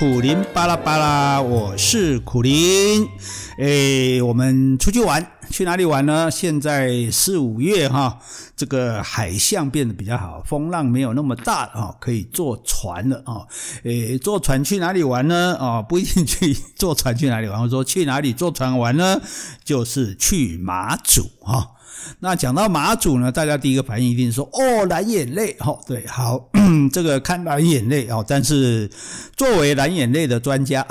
苦苓巴拉巴拉，我是苦苓。诶，我们出去玩，去哪里玩呢？现在四五月哈，这个海象变得比较好，风浪没有那么大啊，可以坐船了啊。诶，坐船去哪里玩呢？啊，不一定去坐船去哪里玩。我说去哪里坐船玩呢？就是去马祖哈。那讲到马祖呢，大家第一个反应一定说哦，蓝眼泪，哈，对，好，这个看蓝眼泪哦。但是作为蓝眼泪的专家，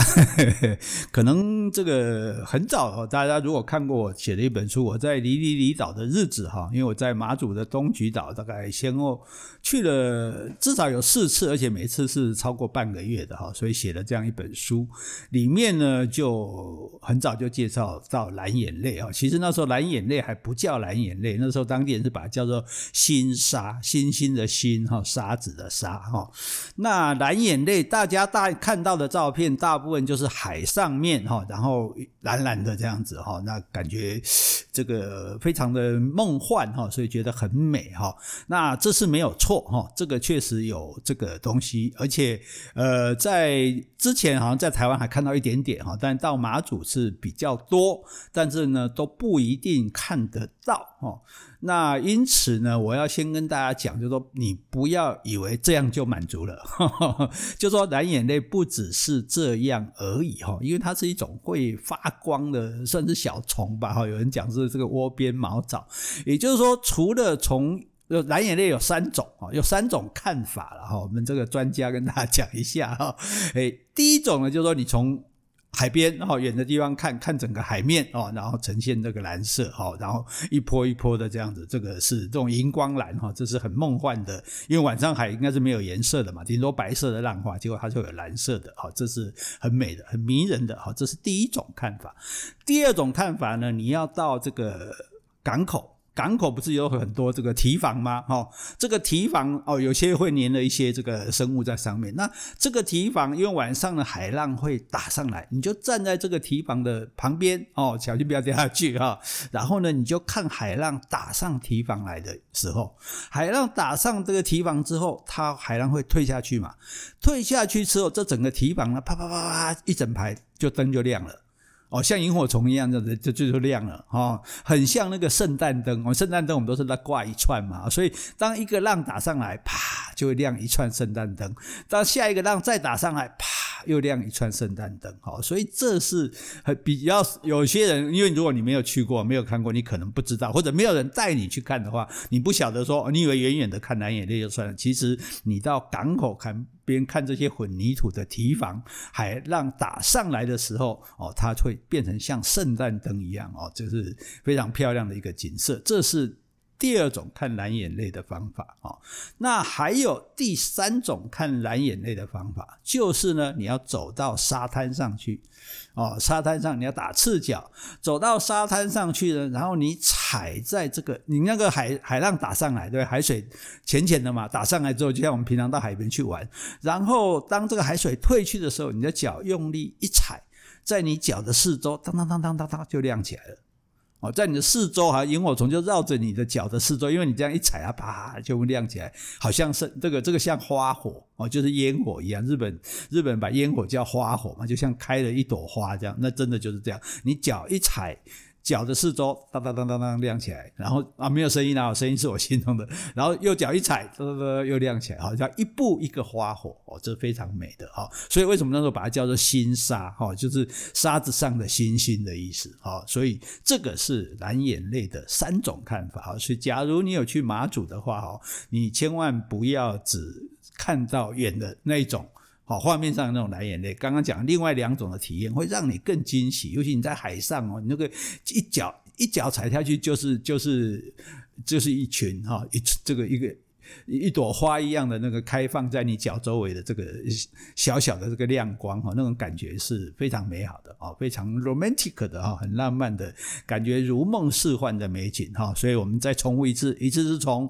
可能这个很早哦，大家如果看过我写的一本书，我在离离离岛的日子哈，因为我在马祖的东莒岛，大概先后去了至少有四次，而且每次是超过半个月的哈，所以写了这样一本书，里面呢就很早就介绍到蓝眼泪啊。其实那时候蓝眼泪还不叫蓝眼泪，那时候当地人是把它叫做星沙，星星的星哈，沙子的沙哈。那蓝眼泪，大家大看到的照片，大部分就是海上面哈，然后蓝蓝的这样子哈，那感觉这个非常的梦幻哈，所以觉得很美哈。那这是没有错哈，这个确实有这个东西，而且呃，在之前好像在台湾还看到一点点哈，但到马祖是比较多，但是呢都不一定看得到。哦，那因此呢，我要先跟大家讲，就是说你不要以为这样就满足了，呵呵，就说蓝眼泪不只是这样而已哈，因为它是一种会发光的，算是小虫吧哈。有人讲是这个窝边毛藻，也就是说，除了从蓝眼泪有三种啊，有三种看法了哈。我们这个专家跟大家讲一下哈，诶，第一种呢，就是说你从海边然后，远的地方看看整个海面哦，然后呈现这个蓝色哈，然后一波一波的这样子，这个是这种荧光蓝哈，这是很梦幻的，因为晚上海应该是没有颜色的嘛，顶多白色的浪花，结果它就有蓝色的哈，这是很美的、很迷人的哈，这是第一种看法。第二种看法呢，你要到这个港口。港口不是有很多这个堤防吗？哈，这个堤防哦，有些会粘了一些这个生物在上面。那这个堤防因为晚上的海浪会打上来，你就站在这个堤防的旁边哦，小心不要掉下去哈。然后呢，你就看海浪打上堤防来的时候，海浪打上这个堤防之后，它海浪会退下去嘛？退下去之后，这整个堤防呢，啪啪啪啪，一整排就灯就亮了。哦，像萤火虫一样，这这就就亮了哦，很像那个圣诞灯。哦，圣诞灯我们都是在挂一串嘛，所以当一个浪打上来，啪就会亮一串圣诞灯。当下一个浪再打上来，啪又亮一串圣诞灯。好，所以这是比较有些人，因为如果你没有去过、没有看过，你可能不知道，或者没有人带你去看的话，你不晓得说，你以为远远的看蓝眼泪就算了，其实你到港口看。边看这些混凝土的堤防，海浪打上来的时候，哦，它会变成像圣诞灯一样，哦，这是非常漂亮的一个景色。这是第二种看蓝眼泪的方法，哦。那还有第三种看蓝眼泪的方法，就是呢，你要走到沙滩上去。哦，沙滩上你要打赤脚走到沙滩上去呢，然后你踩在这个，你那个海海浪打上来，对，海水浅浅的嘛，打上来之后，就像我们平常到海边去玩，然后当这个海水退去的时候，你的脚用力一踩，在你脚的四周，当当当当当当，就亮起来了。哦，在你的四周哈，萤火虫就绕着你的脚的四周，因为你这样一踩啊，啪就会亮起来，好像是这个这个像花火哦，就是烟火一样。日本日本把烟火叫花火嘛，就像开了一朵花这样，那真的就是这样，你脚一踩。脚的四周当当当当当亮起来，然后啊没有声音啊，声音是我心中的。然后右脚一踩，哒哒哒又亮起来，好像一步一个花火哦，这非常美的哈。所以为什么那时候把它叫做星沙哈，就是沙子上的星星的意思哈。所以这个是蓝眼泪的三种看法哈。所以假如你有去马祖的话哈，你千万不要只看到远的那一种。好，画面上那种蓝眼泪，刚刚讲另外两种的体验会让你更惊喜，尤其你在海上哦，你那个一脚一脚踩下去就是就是就是一群哈一这个一个一朵花一样的那个开放在你脚周围的这个小小的这个亮光哈，那种感觉是非常美好的啊，非常 romantic 的哈，很浪漫的感觉，如梦似幻的美景哈，所以我们再重复一次，一次是从。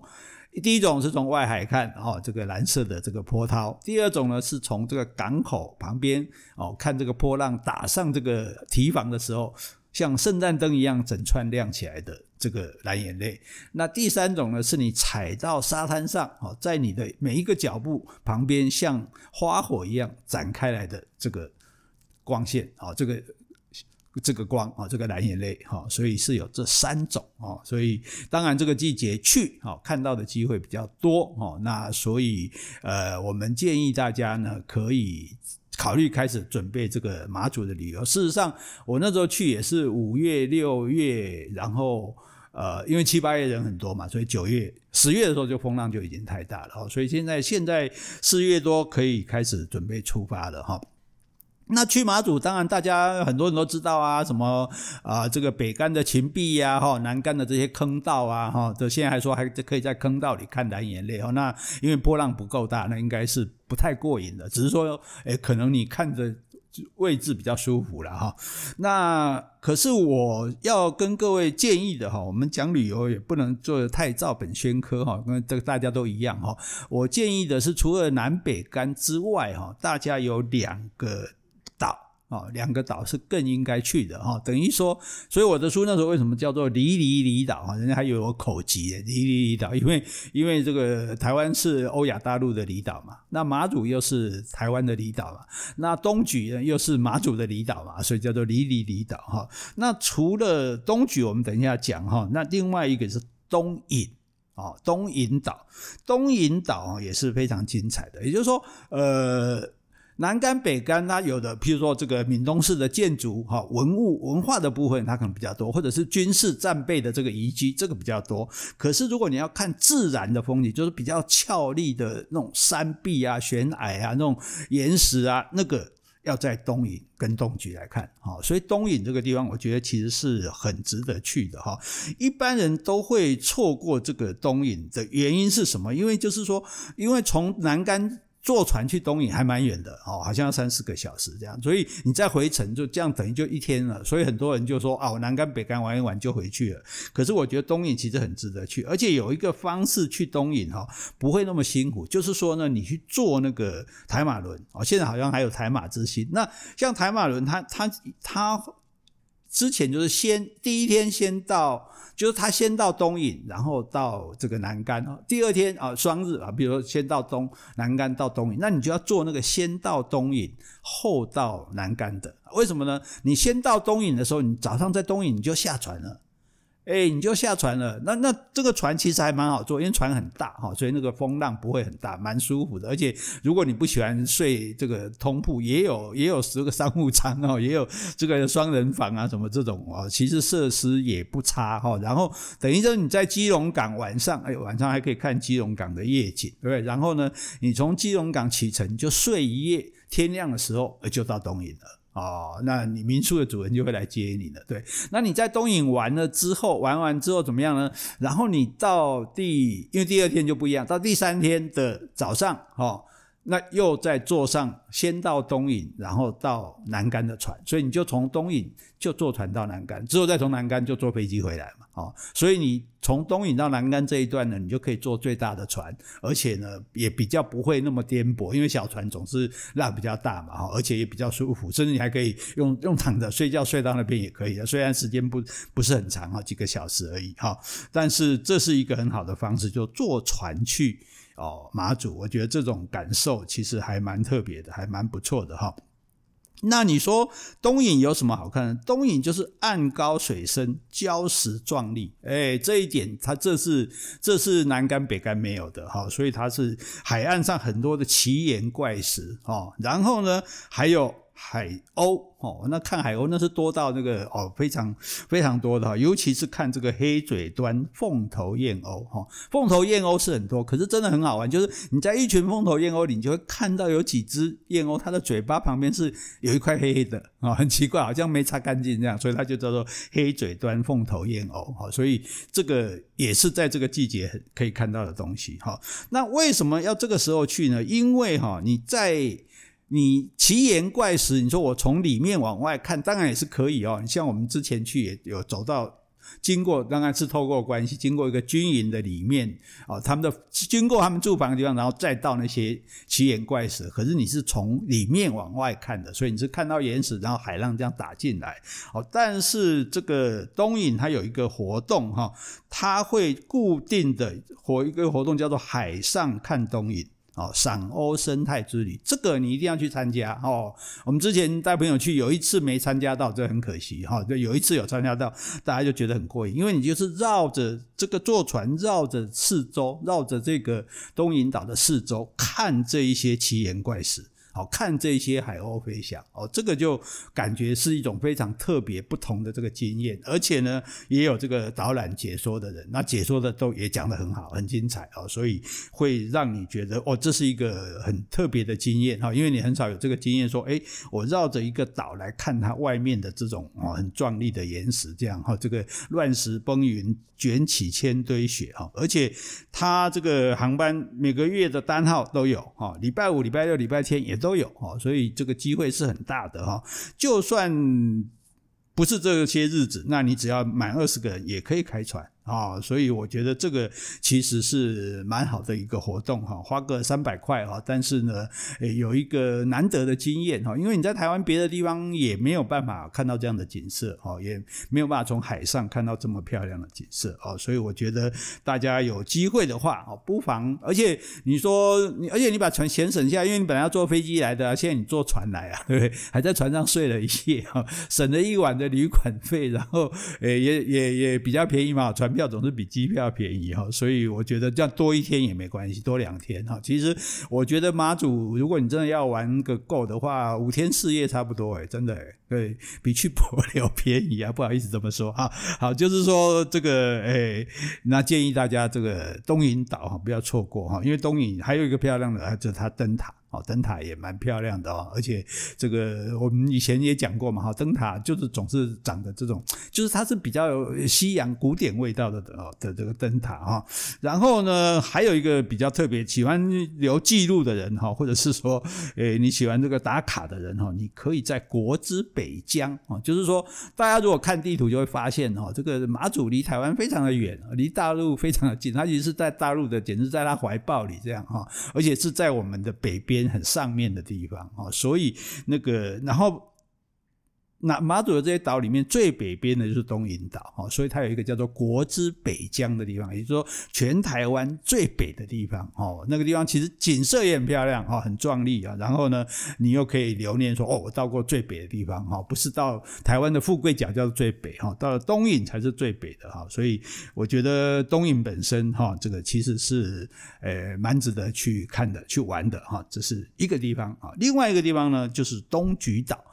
第一种是从外海看哦，这个蓝色的这个波涛；第二种呢是从这个港口旁边哦，看这个波浪打上这个堤防的时候，像圣诞灯一样整串亮起来的这个蓝眼泪。那第三种呢，是你踩到沙滩上，哦，在你的每一个脚步旁边，像花火一样展开来的这个光线，哦，这个。这个光啊，这个蓝眼泪哈，所以是有这三种啊，所以当然这个季节去啊，看到的机会比较多哈。那所以呃，我们建议大家呢，可以考虑开始准备这个马祖的旅游。事实上，我那时候去也是五月、六月，然后呃，因为七八月人很多嘛，所以九月、十月的时候就风浪就已经太大了。所以现在现在四月多可以开始准备出发了哈。那去马祖，当然大家很多人都知道啊，什么啊、这个北竿的秦壁呀，哈，南竿的这些坑道啊，哈，这现在还说还可以在坑道里看蓝眼泪哦。那因为波浪不够大，那应该是不太过瘾的。只是说，哎，可能你看着位置比较舒服了哈。那可是我要跟各位建议的哈，我们讲旅游也不能做得太照本宣科哈，因为这个大家都一样哈。我建议的是，除了南北竿之外哈，大家有两个。岛啊，两个岛是更应该去的哈。等于说，所以我的书那时候为什么叫做“离离离岛”啊？人家还有我口疾的“离离离岛”，因为因为这个台湾是欧亚大陆的离岛嘛，那马祖又是台湾的离岛嘛，那东莒又是马祖的离岛嘛，所以叫做“离离离岛”哈。那除了东莒，我们等一下讲哈。那另外一个是东引啊，东引岛，东引岛也是非常精彩的。也就是说，呃。南竿北竿，它有的，譬如说这个闽东式的建筑、哈文物、文化的部分，它可能比较多，或者是军事战备的这个遗迹，这个比较多。可是如果你要看自然的风景，就是比较俏丽的那种山壁啊、悬崖啊、那种岩石啊，那个要在东引跟东莒来看。哈，所以东引这个地方，我觉得其实是很值得去的。哈，一般人都会错过这个东引的原因是什么？因为就是说，因为从南竿。坐船去东引还蛮远的哦，好像要三四个小时这样，所以你再回程就这样等于就一天了。所以很多人就说啊，我南竿北竿玩一玩就回去了。可是我觉得东引其实很值得去，而且有一个方式去东引哈，不会那么辛苦。就是说呢，你去坐那个台马轮哦，现在好像还有台马之星。那像台马轮，它它它之前就是先第一天先到。就是他先到东引，然后到这个南竿。第二天啊，双日啊，比如说先到东南干到东引，那你就要坐那个先到东引后到南干的。为什么呢？你先到东引的时候，你早上在东引你就下船了。哎，你就下船了。那那这个船其实还蛮好坐，因为船很大哈，所以那个风浪不会很大，蛮舒服的。而且如果你不喜欢睡这个通铺，也有也有十个商务舱哦，也有这个双人房啊，什么这种哦，其实设施也不差哈。然后等于说你在基隆港晚上，哎，晚上还可以看基隆港的夜景，对不对？然后呢，你从基隆港启程就睡一夜，天亮的时候就到东引了。哦，那你民宿的主人就会来接你了，对。那你在东影玩了之后，玩完之后怎么样呢？然后你到第，因为第二天就不一样，到第三天的早上，哦，那又再坐上先到东引，然后到南竿的船，所以你就从东引就坐船到南竿，之后再从南竿就坐飞机回来嘛。哦，所以你从东引到南竿这一段呢，你就可以坐最大的船，而且呢也比较不会那么颠簸，因为小船总是浪比较大嘛，哈，而且也比较舒服，甚至你还可以用用躺着睡觉睡到那边也可以的，虽然时间不不是很长哈，几个小时而已哈，但是这是一个很好的方式，就坐船去哦马祖，我觉得这种感受其实还蛮特别的，还蛮不错的哈。那你说东引有什么好看的？东引就是岸高水深，礁石壮丽，哎，这一点它这是这是南干北干没有的哈，所以它是海岸上很多的奇岩怪石哦，然后呢还有海鸥。哦，那看海鸥那是多到那个哦，非常非常多的，尤其是看这个黑嘴端凤头燕鸥哈，凤头燕鸥是很多，可是真的很好玩，就是你在一群凤头燕鸥里，你就会看到有几只燕鸥，它的嘴巴旁边是有一块黑黑的啊，很奇怪，好像没擦干净这样，所以它就叫做黑嘴端凤头燕鸥哈，所以这个也是在这个季节可以看到的东西哈。那为什么要这个时候去呢？因为哈，你在。你奇岩怪石，你说我从里面往外看，当然也是可以哦。你像我们之前去也有走到经过当然是透过关系，经过一个军营的里面啊，他们的经过他们住房的地方，然后再到那些奇岩怪石。可是你是从里面往外看的，所以你是看到岩石，然后海浪这样打进来。哦，但是这个东引它有一个活动哈，它会固定的活一个活动叫做海上看东引。哦，赏欧生态之旅，这个你一定要去参加哦。我们之前带朋友去，有一次没参加到，这很可惜哈。就有一次有参加到，大家就觉得很过瘾，因为你就是绕着这个坐船，绕着四周，绕着这个东引岛的四周，看这一些奇岩怪石。好看这些海鸥飞翔哦，这个就感觉是一种非常特别不同的这个经验，而且呢，也有这个导览解说的人，那解说的都也讲得很好，很精彩哦，所以会让你觉得哦，这是一个很特别的经验哈，因为你很少有这个经验说，诶，我绕着一个岛来看它外面的这种哦很壮丽的岩石，这样哈，这个乱石崩云卷起千堆雪哈，而且它这个航班每个月的单号都有哈，礼拜五、礼拜六、礼拜天也。都都有哈，所以这个机会是很大的哈。就算不是这些日子，那你只要满二十个人也可以开船。啊，所以我觉得这个其实是蛮好的一个活动哈，花个三百块哈，但是呢，有一个难得的经验哈，因为你在台湾别的地方也没有办法看到这样的景色哦，也没有办法从海上看到这么漂亮的景色哦，所以我觉得大家有机会的话哦，不妨，而且你说你，而且你把船钱省下，因为你本来要坐飞机来的，现在你坐船来啊，对不对？还在船上睡了一夜哈，省了一晚的旅馆费，然后也也也比较便宜嘛，船票总是比机票便宜哈，所以我觉得这样多一天也没关系，多两天哈。其实我觉得马祖，如果你真的要玩个够的话，五天四夜差不多诶，真的诶，对，比去帛琉 便宜啊，不好意思这么说哈。好，就是说这个诶，那建议大家这个东引岛哈不要错过哈，因为东引还有一个漂亮的，就是它灯塔。哦，灯塔也蛮漂亮的哦，而且这个我们以前也讲过嘛，哈，灯塔就是总是长的这种，就是它是比较有西洋古典味道的哦的这个灯塔哈。然后呢，还有一个比较特别，喜欢留记录的人哈，或者是说，诶，你喜欢这个打卡的人哈，你可以在国之北疆啊，就是说，大家如果看地图就会发现哈，这个马祖离台湾非常的远，离大陆非常的近，它其实是在大陆的，简直在它怀抱里这样哈，而且是在我们的北边。很上面的地方啊，所以那个，然后。那马祖的这些岛里面最北边的就是东引岛哦，所以它有一个叫做国之北疆的地方，也就是说全台湾最北的地方哦。那个地方其实景色也很漂亮哦，很壮丽啊。然后呢，你又可以留念说哦，我到过最北的地方哈，不是到台湾的富贵角叫做最北哈，到了东引才是最北的哈。所以我觉得东引本身哈，这个其实是呃蛮值得去看的、去玩的哈。这是一个地方啊，另外一个地方呢就是东莒岛。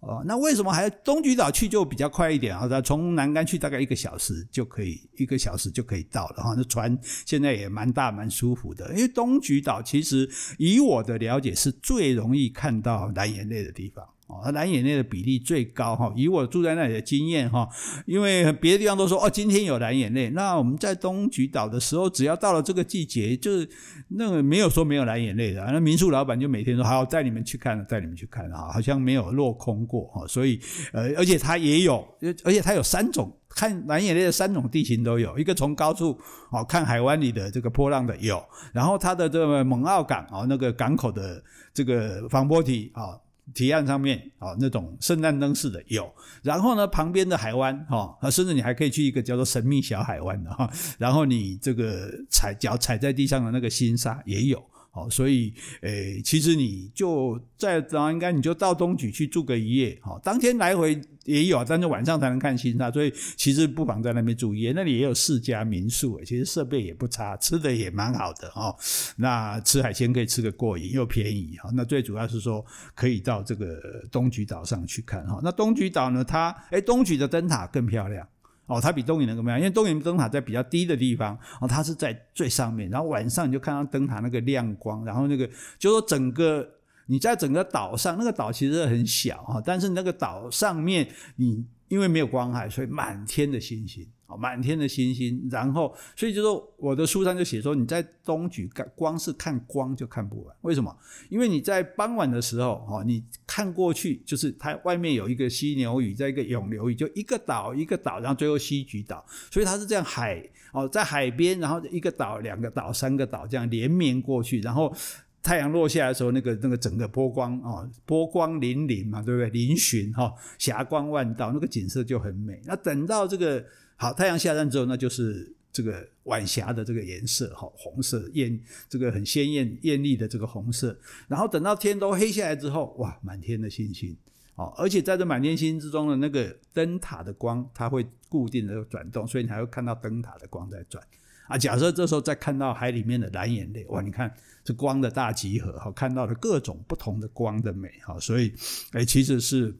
哦，那为什么还东莒岛去就比较快一点好的从南竿去大概一个小时就可以，一个小时就可以到了哈。那船现在也蛮大蛮舒服的，因为东莒岛其实以我的了解是最容易看到蓝眼泪的地方。哦，蓝眼泪的比例最高哈，以我住在那里的经验哈，因为别的地方都说哦，今天有蓝眼泪，那我们在东莒岛的时候，只要到了这个季节，就是那个没有说没有蓝眼泪的，那民宿老板就每天说好，带你们去看，带你们去看哈，好像没有落空过哈，所以呃，而且它也有，而且它有三种看蓝眼泪的三种地形都有，一个从高处哦看海湾里的这个波浪的有，然后它的这个蒙澳港啊那个港口的这个防波堤啊。提案上面啊，那种圣诞灯式的有，然后呢，旁边的海湾哈，甚至你还可以去一个叫做神秘小海湾的哈，然后你这个踩脚踩在地上的那个新沙也有。好，所以，诶，其实你就在早上应该你就到东莒去住个一夜，好，当天来回也有，但是晚上才能看新沙，所以其实不妨在那边住一夜。那里也有四家民宿，其实设备也不差，吃的也蛮好的哈。那吃海鲜可以吃个过瘾，又便宜哈。那最主要是说可以到这个东莒岛上去看哈。那东莒岛呢，它诶，东莒的灯塔更漂亮。哦，它比东引那个没有，因为东引灯塔在比较低的地方，哦，它是在最上面，然后晚上你就看到灯塔那个亮光，然后那个就说整个你在整个岛上，那个岛其实很小哈，但是那个岛上面你因为没有光害，所以满天的星星。满天的星星，然后所以就说我的书上就写说，你在东莒看光是看光就看不完，为什么？因为你在傍晚的时候，哈，你看过去就是它外面有一个犀牛屿，在一个永流屿，就一个岛一个岛，然后最后西莒岛，所以它是这样海哦，在海边，然后一个岛、两个岛、三个岛这样连绵过去，然后。太阳落下来的时候，那个那个整个波光啊，波光粼粼嘛，对不对？嶙峋哈，霞光万道，那个景色就很美。那等到这个好太阳下山之后，那就是这个晚霞的这个颜色哈，红色艳，这个很鲜艳艳丽的这个红色。然后等到天都黑下来之后，哇，满天的星星哦，而且在这满天星之中的那个灯塔的光，它会固定的转动，所以你还会看到灯塔的光在转。啊，假设这时候再看到海里面的蓝眼泪，哇，你看这光的大集合，哈，看到了各种不同的光的美，哈，所以，哎，其实是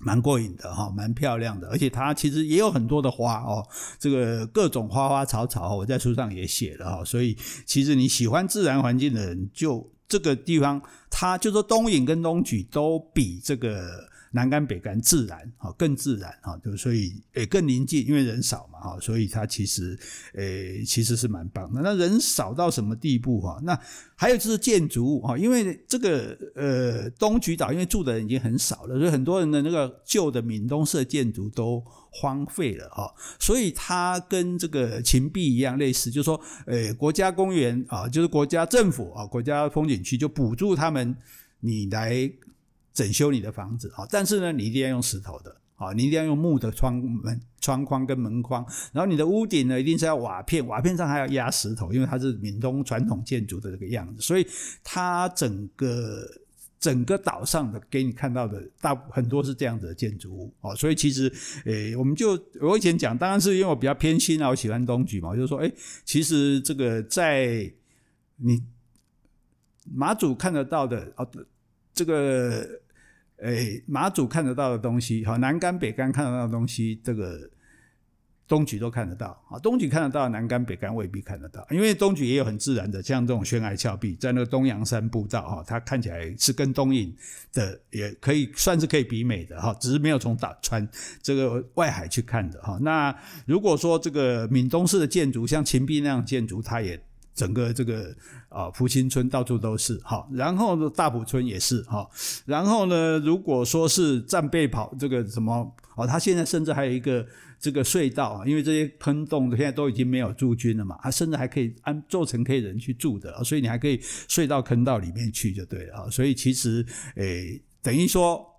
蛮过瘾的，哈，蛮漂亮的，而且它其实也有很多的花哦，这个各种花花草草，我在书上也写了哈，所以其实你喜欢自然环境的人，就这个地方，它就说东引跟东莒都比这个。南竿北竿自然哈，更自然哈，就所以诶更宁静，因为人少嘛哈，所以它其实诶其实是蛮棒的。那人少到什么地步哈？那还有就是建筑物哈，因为这个呃东莒岛，因为住的人已经很少了，所以很多人的那个旧的闽东式建筑都荒废了哈，所以它跟这个芹壁一样类似，就是说诶国家公园啊，就是国家政府啊，国家风景区就补助他们，你来。整修你的房子啊，但是呢，你一定要用石头的啊，你一定要用木的窗门窗框跟门框，然后你的屋顶呢，一定是要瓦片，瓦片上还要压石头，因为它是闽东传统建筑的这个样子，所以它整个整个岛上的给你看到的大很多是这样子的建筑物啊，所以其实诶，我们就我以前讲，当然是因为我比较偏心啊，我喜欢东莒嘛，我就说诶，其实这个在你马祖看得到的哦，这个。诶，马祖看得到的东西，好，南竿北竿看得到的东西，这个东莒都看得到啊。东莒看得到，南竿北竿未必看得到，因为东莒也有很自然的，像这种悬崖峭壁，在那个东洋山步道哈，它看起来是跟东引的，也可以算是可以比美的哈，只是没有从打穿这个外海去看的哈。那如果说这个闽东式的建筑，像秦壁那样建筑，它也。整个这个啊，福清村到处都是哈，然后呢，大埔村也是哈，然后呢，如果说是战备跑这个什么哦，他现在甚至还有一个这个隧道，因为这些坑洞现在都已经没有驻军了嘛，他甚至还可以安做成可以人去住的，所以你还可以睡到坑道里面去就对了，所以其实诶，等于说。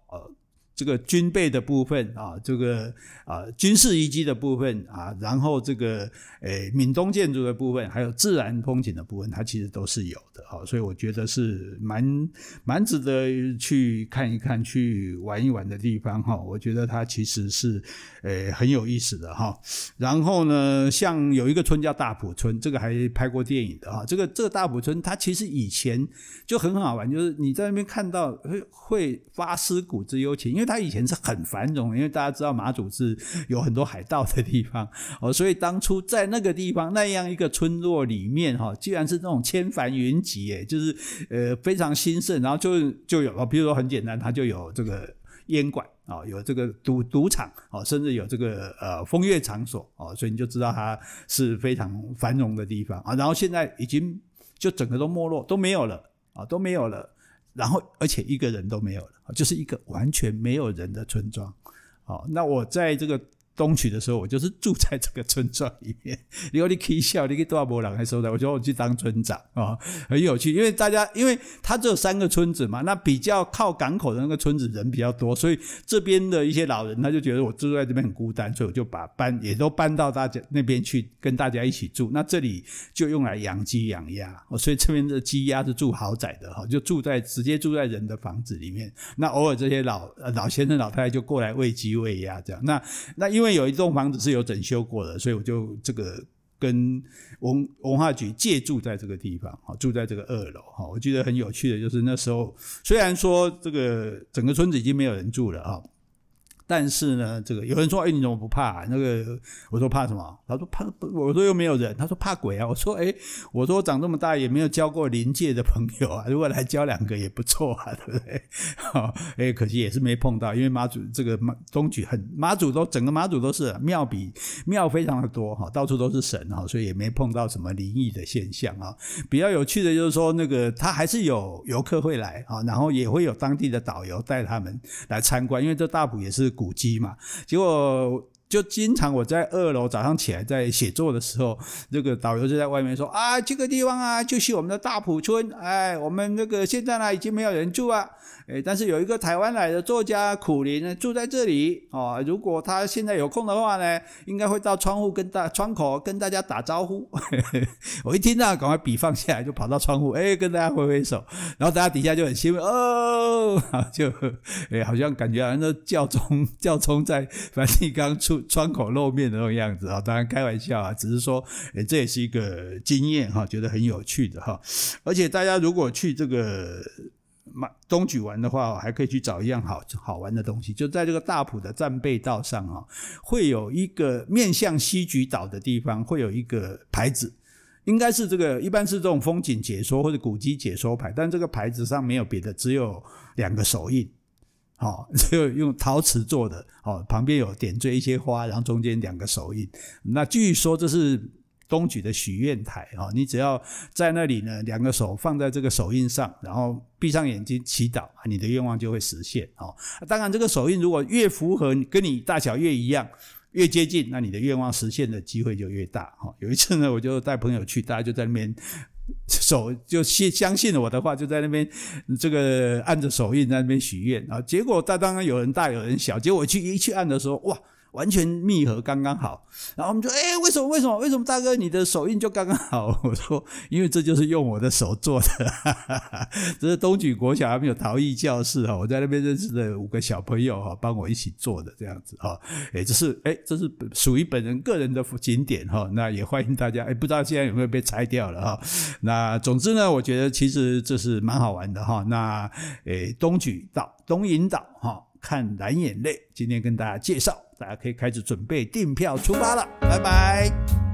这个军备的部分啊，这个啊军事遗迹的部分啊，然后这个诶闽东建筑的部分，还有自然风景的部分，它其实都是有的哈，所以我觉得是蛮蛮值得去看一看、去玩一玩的地方哈。我觉得它其实是诶很有意思的哈。然后呢，像有一个村叫大埔村，这个还拍过电影的哈。这个这个大埔村，它其实以前就很好玩，就是你在那边看到会会发思古之幽情，因为它以前是很繁荣，因为大家知道马祖是有很多海盗的地方 哦，所以当初在那个地方那样一个村落里面哈，既然是那种千帆云集，诶，就是呃非常兴盛，然后就就有了，比如说很简单，它就有这个烟馆啊，有这个赌赌场哦，甚至有这个呃风月场所哦，所以你就知道它是非常繁荣的地方啊。然后现在已经就整个都没落，都没有了啊，都没有了。然后，而且一个人都没有了，就是一个完全没有人的村庄。好，那我在这个。东莒的时候，我就是住在这个村庄里面。如 果你可以笑，你可以多少波人还收的。我说我去当村长啊，很有趣。因为大家，因为他只有三个村子嘛，那比较靠港口的那个村子人比较多，所以这边的一些老人他就觉得我住在这边很孤单，所以我就把搬也都搬到大家那边去，跟大家一起住。那这里就用来养鸡养鸭，所以这边的鸡鸭是住豪宅的哈，就住在直接住在人的房子里面。那偶尔这些老老先生老太太就过来喂鸡喂鸭这样。那那因为因为有一栋房子是有整修过的，所以我就这个跟文文化局借住在这个地方，住在这个二楼，我记得很有趣的就是那时候，虽然说这个整个村子已经没有人住了啊，但是呢，这个有人说：“哎，你怎么不怕？”那个我说：“怕什么？”他说：“怕。”我说：“又没有人。”他说：“怕鬼啊！”我说：“哎，我说我长这么大也没有交过灵界的朋友啊，如果来交两个也不错啊，对不对？”好，哎，可惜也是没碰到，因为马祖这个马东莒很 马祖都整个马祖都是庙比庙非常的多哈，到处都是神哈，所以也没碰到什么灵异的现象啊。比较有趣的就是说，那个他还是有游客会来啊，然后也会有当地的导游带他们来参观，因为这大埔也是。古迹嘛，结果就经常我在二楼早上起来在写作的时候，这个导游就在外面说啊，这个地方啊就是我们的大埔村，哎，我们那个现在呢已经没有人住啊。诶，但是有一个台湾来的作家苦林呢，住在这里哦。如果他现在有空的话呢，应该会到窗户跟大窗口跟大家打招呼。我一听到，赶快笔放下来，就跑到窗户，诶，跟大家挥挥手。然后大家底下就很兴奋哦，就诶，好像感觉好像那教宗 教宗在梵蒂冈出窗口露面的那种样子啊。当然开玩笑啊，只是说，这也是一个经验哈，觉得很有趣的哈。而且大家如果去这个。马东莒玩的话，还可以去找一样好好玩的东西，就在这个大埔的战备道上啊，会有一个面向西莒岛的地方，会有一个牌子，应该是这个，一般是这种风景解说或者古迹解说牌，但这个牌子上没有别的，只有两个手印，好，就用陶瓷做的，哦，旁边有点缀一些花，然后中间两个手印，那据说这是。东莒的许愿台哦，你只要在那里呢，两个手放在这个手印上，然后闭上眼睛祈祷，你的愿望就会实现哦。当然，这个手印如果越符合跟你大小越一样，越接近，那你的愿望实现的机会就越大。哈，有一次呢，我就带朋友去，大家就在那边手就信相信了我的话，就在那边这个按着手印在那边许愿啊。结果他当然有人大有人小，结果去一去按的时候，哇！完全密合刚刚好，然后我们就哎、为什么为什么为什么大哥你的手印就刚刚好？我说因为这就是用我的手做的，哈哈哈，这是东莒国小还没有陶艺教室哈，我在那边认识的五个小朋友哈，帮我一起做的这样子哈，哎，这是哎，这是属于本人个人的景点哈，那也欢迎大家哎，不知道现在有没有被拆掉了哈，那总之呢，我觉得其实这是蛮好玩的哈，那哎，东莒岛东引岛哈。看蓝眼泪，今天跟大家介绍，大家可以开始准备订票出发了，拜拜。